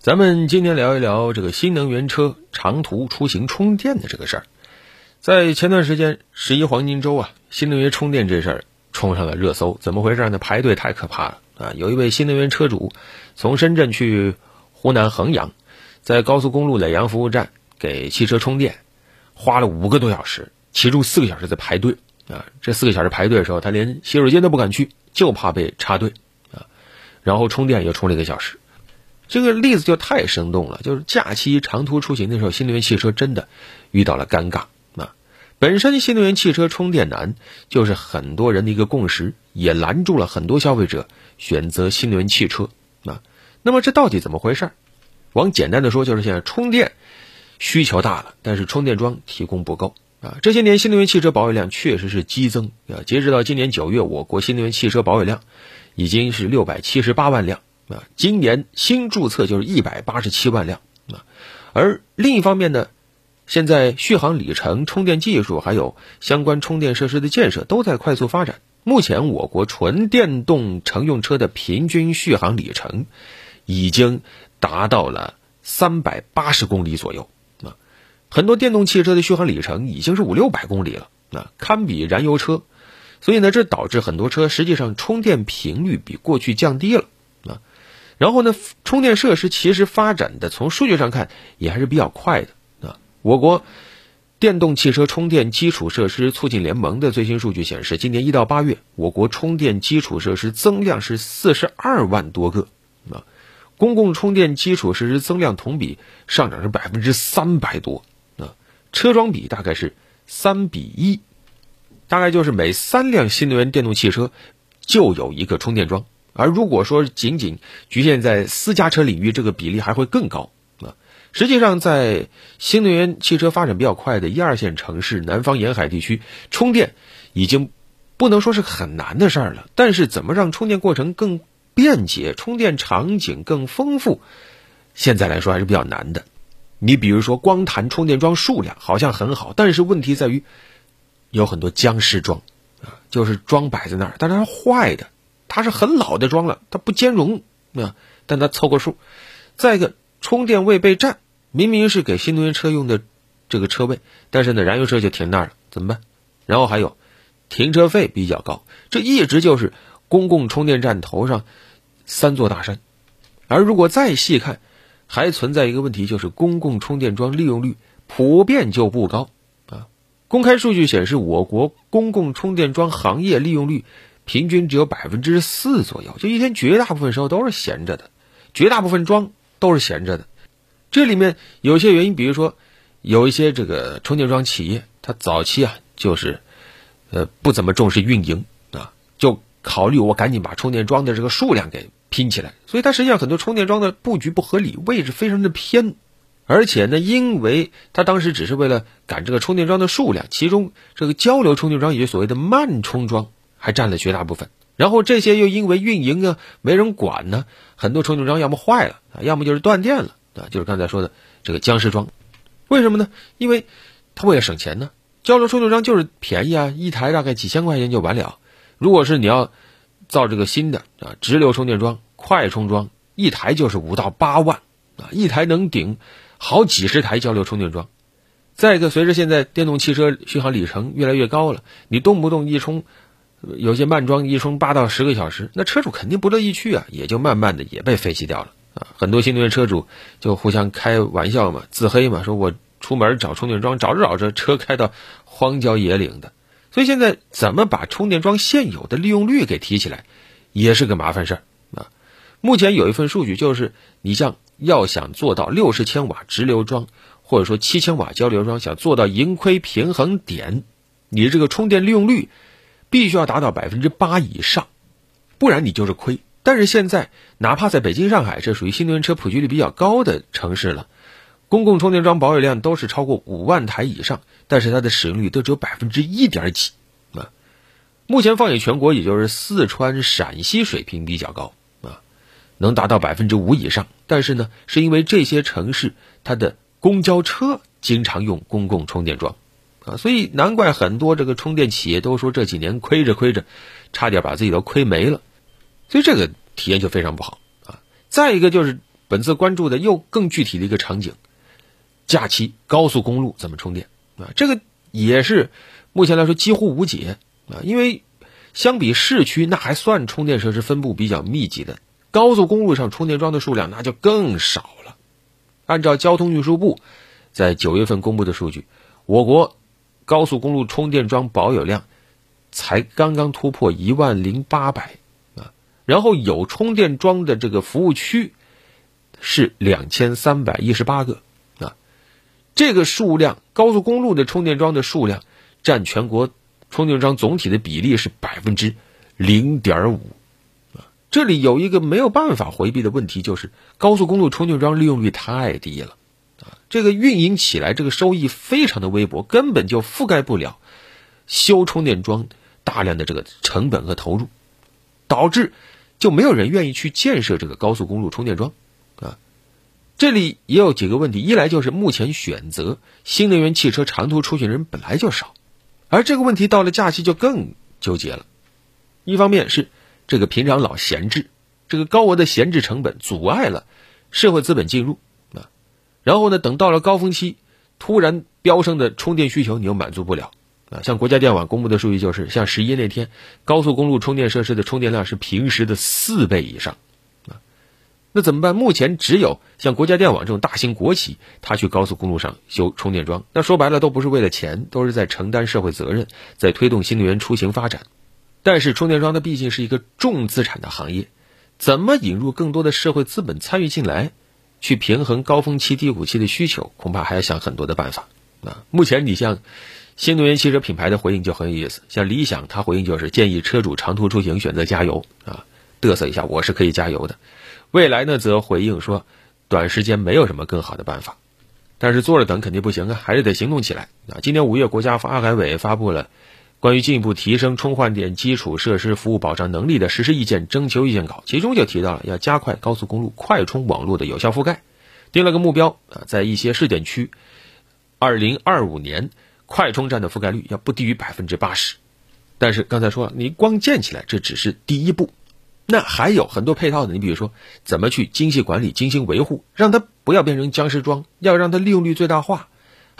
咱们今天聊一聊这个新能源车长途出行充电的这个事儿。在前段时间十一黄金周啊，新能源充电这事儿冲上了热搜。怎么回事呢？排队太可怕了啊！有一位新能源车主从深圳去湖南衡阳，在高速公路耒阳服务站给汽车充电，花了五个多小时，其中四个小时在排队啊。这四个小时排队的时候，他连洗手间都不敢去，就怕被插队啊。然后充电又充了一个小时。这个例子就太生动了，就是假期长途出行的时候，新能源汽车真的遇到了尴尬啊。本身新能源汽车充电难，就是很多人的一个共识，也拦住了很多消费者选择新能源汽车啊。那么这到底怎么回事？往简单的说，就是现在充电需求大了，但是充电桩提供不够啊。这些年新能源汽车保有量确实是激增啊。截止到今年九月，我国新能源汽车保有量已经是六百七十八万辆。啊，今年新注册就是一百八十七万辆啊，而另一方面呢，现在续航里程、充电技术还有相关充电设施的建设都在快速发展。目前，我国纯电动乘用车的平均续航里程已经达到了三百八十公里左右啊，很多电动汽车的续航里程已经是五六百公里了啊，堪比燃油车。所以呢，这导致很多车实际上充电频率比过去降低了。然后呢，充电设施其实发展的从数据上看也还是比较快的啊。我国电动汽车充电基础设施促进联盟的最新数据显示，今年一到八月，我国充电基础设施增量是四十二万多个啊，公共充电基础设施增量同比上涨是百分之三百多啊，车桩比大概是三比一，大概就是每三辆新能源电动汽车就有一个充电桩。而如果说仅仅局限在私家车领域，这个比例还会更高啊！实际上，在新能源汽车发展比较快的一二线城市、南方沿海地区，充电已经不能说是很难的事儿了。但是，怎么让充电过程更便捷、充电场景更丰富，现在来说还是比较难的。你比如说，光谈充电桩数量好像很好，但是问题在于有很多僵尸桩啊，就是桩摆在那儿，但是它坏的。它是很老的桩了，它不兼容啊，但它凑个数。再一个，充电位被占，明明是给新能源车用的这个车位，但是呢，燃油车就停那儿了，怎么办？然后还有，停车费比较高，这一直就是公共充电站头上三座大山。而如果再细看，还存在一个问题，就是公共充电桩利用率普遍就不高啊。公开数据显示，我国公共充电桩行业利用率。平均只有百分之四左右，就一天绝大部分时候都是闲着的，绝大部分桩都是闲着的。这里面有些原因，比如说有一些这个充电桩企业，它早期啊就是，呃不怎么重视运营啊，就考虑我赶紧把充电桩的这个数量给拼起来，所以它实际上很多充电桩的布局不合理，位置非常的偏，而且呢，因为它当时只是为了赶这个充电桩的数量，其中这个交流充电桩也就所谓的慢充桩。还占了绝大部分，然后这些又因为运营啊没人管呢，很多充电桩要么坏了啊，要么就是断电了啊，就是刚才说的这个僵尸桩。为什么呢？因为他为了省钱呢，交流充电桩就是便宜啊，一台大概几千块钱就完了。如果是你要造这个新的啊直流充电桩、快充桩，一台就是五到八万啊，一台能顶好几十台交流充电桩。再一个，随着现在电动汽车续航里程越来越高了，你动不动一充。有些慢装一充八到十个小时，那车主肯定不乐意去啊，也就慢慢的也被废弃掉了啊。很多新能源车主就互相开玩笑嘛，自黑嘛，说我出门找充电桩，找着找着车开到荒郊野岭的。所以现在怎么把充电桩现有的利用率给提起来，也是个麻烦事儿啊。目前有一份数据，就是你像要想做到六十千瓦直流桩，或者说七千瓦交流桩，想做到盈亏平衡点，你这个充电利用率。必须要达到百分之八以上，不然你就是亏。但是现在，哪怕在北京、上海这属于新能源车普及率比较高的城市了，公共充电桩保有量都是超过五万台以上，但是它的使用率都只有百分之一点几啊。目前放眼全国，也就是四川、陕西水平比较高啊，能达到百分之五以上。但是呢，是因为这些城市它的公交车经常用公共充电桩。所以难怪很多这个充电企业都说这几年亏着亏着，差点把自己都亏没了，所以这个体验就非常不好啊。再一个就是本次关注的又更具体的一个场景：假期高速公路怎么充电啊？这个也是目前来说几乎无解啊，因为相比市区，那还算充电设施分布比较密集的，高速公路上充电桩的数量那就更少了。按照交通运输部在九月份公布的数据，我国高速公路充电桩保有量才刚刚突破一万零八百啊。然后有充电桩的这个服务区是两千三百一十八个啊，这个数量高速公路的充电桩的数量占全国充电桩总体的比例是百分之零点五啊。这里有一个没有办法回避的问题，就是高速公路充电桩利用率太低了，这个运营起来这个收益非常的微薄，根本就覆盖不了修充电桩大量的这个成本和投入，导致。就没有人愿意去建设这个高速公路充电桩，啊，这里也有几个问题。一来就是目前选择新能源汽车长途出行人本来就少，而这个问题到了假期就更纠结了。一方面是这个平常老闲置，这个高额的闲置成本阻碍了社会资本进入，然后呢，等到了高峰期，突然飙升的充电需求你又满足不了。啊，像国家电网公布的数据就是，像十一那天，高速公路充电设施的充电量是平时的四倍以上，啊，那怎么办？目前只有像国家电网这种大型国企，它去高速公路上修充电桩，那说白了都不是为了钱，都是在承担社会责任，在推动新能源出行发展。但是充电桩它毕竟是一个重资产的行业，怎么引入更多的社会资本参与进来，去平衡高峰期、低谷期的需求，恐怕还要想很多的办法。啊，目前你像。新能源汽车品牌的回应就很有意思，像理想，它回应就是建议车主长途出行选择加油啊，嘚瑟一下，我是可以加油的。未来呢，则回应说，短时间没有什么更好的办法，但是坐着等肯定不行啊，还是得行动起来啊。今年五月，国家发改委发布了关于进一步提升充换电基础设施服务保障能力的实施意见征求意见稿，其中就提到了要加快高速公路快充网络的有效覆盖，定了个目标啊，在一些试点区，二零二五年。快充站的覆盖率要不低于百分之八十，但是刚才说了，你光建起来这只是第一步，那还有很多配套的。你比如说，怎么去精细管理、精心维护，让它不要变成僵尸桩，要让它利用率最大化。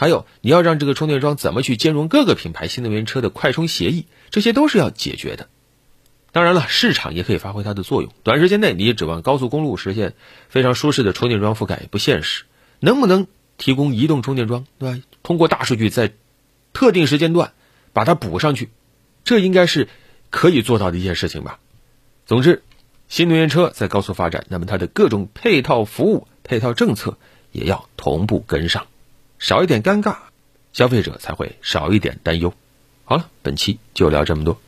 还有，你要让这个充电桩怎么去兼容各个品牌新能源车的快充协议，这些都是要解决的。当然了，市场也可以发挥它的作用。短时间内，你也指望高速公路实现非常舒适的充电桩覆盖也不现实。能不能提供移动充电桩，对吧？通过大数据在特定时间段把它补上去，这应该是可以做到的一件事情吧。总之，新能源车在高速发展，那么它的各种配套服务、配套政策也要同步跟上，少一点尴尬，消费者才会少一点担忧。好了，本期就聊这么多。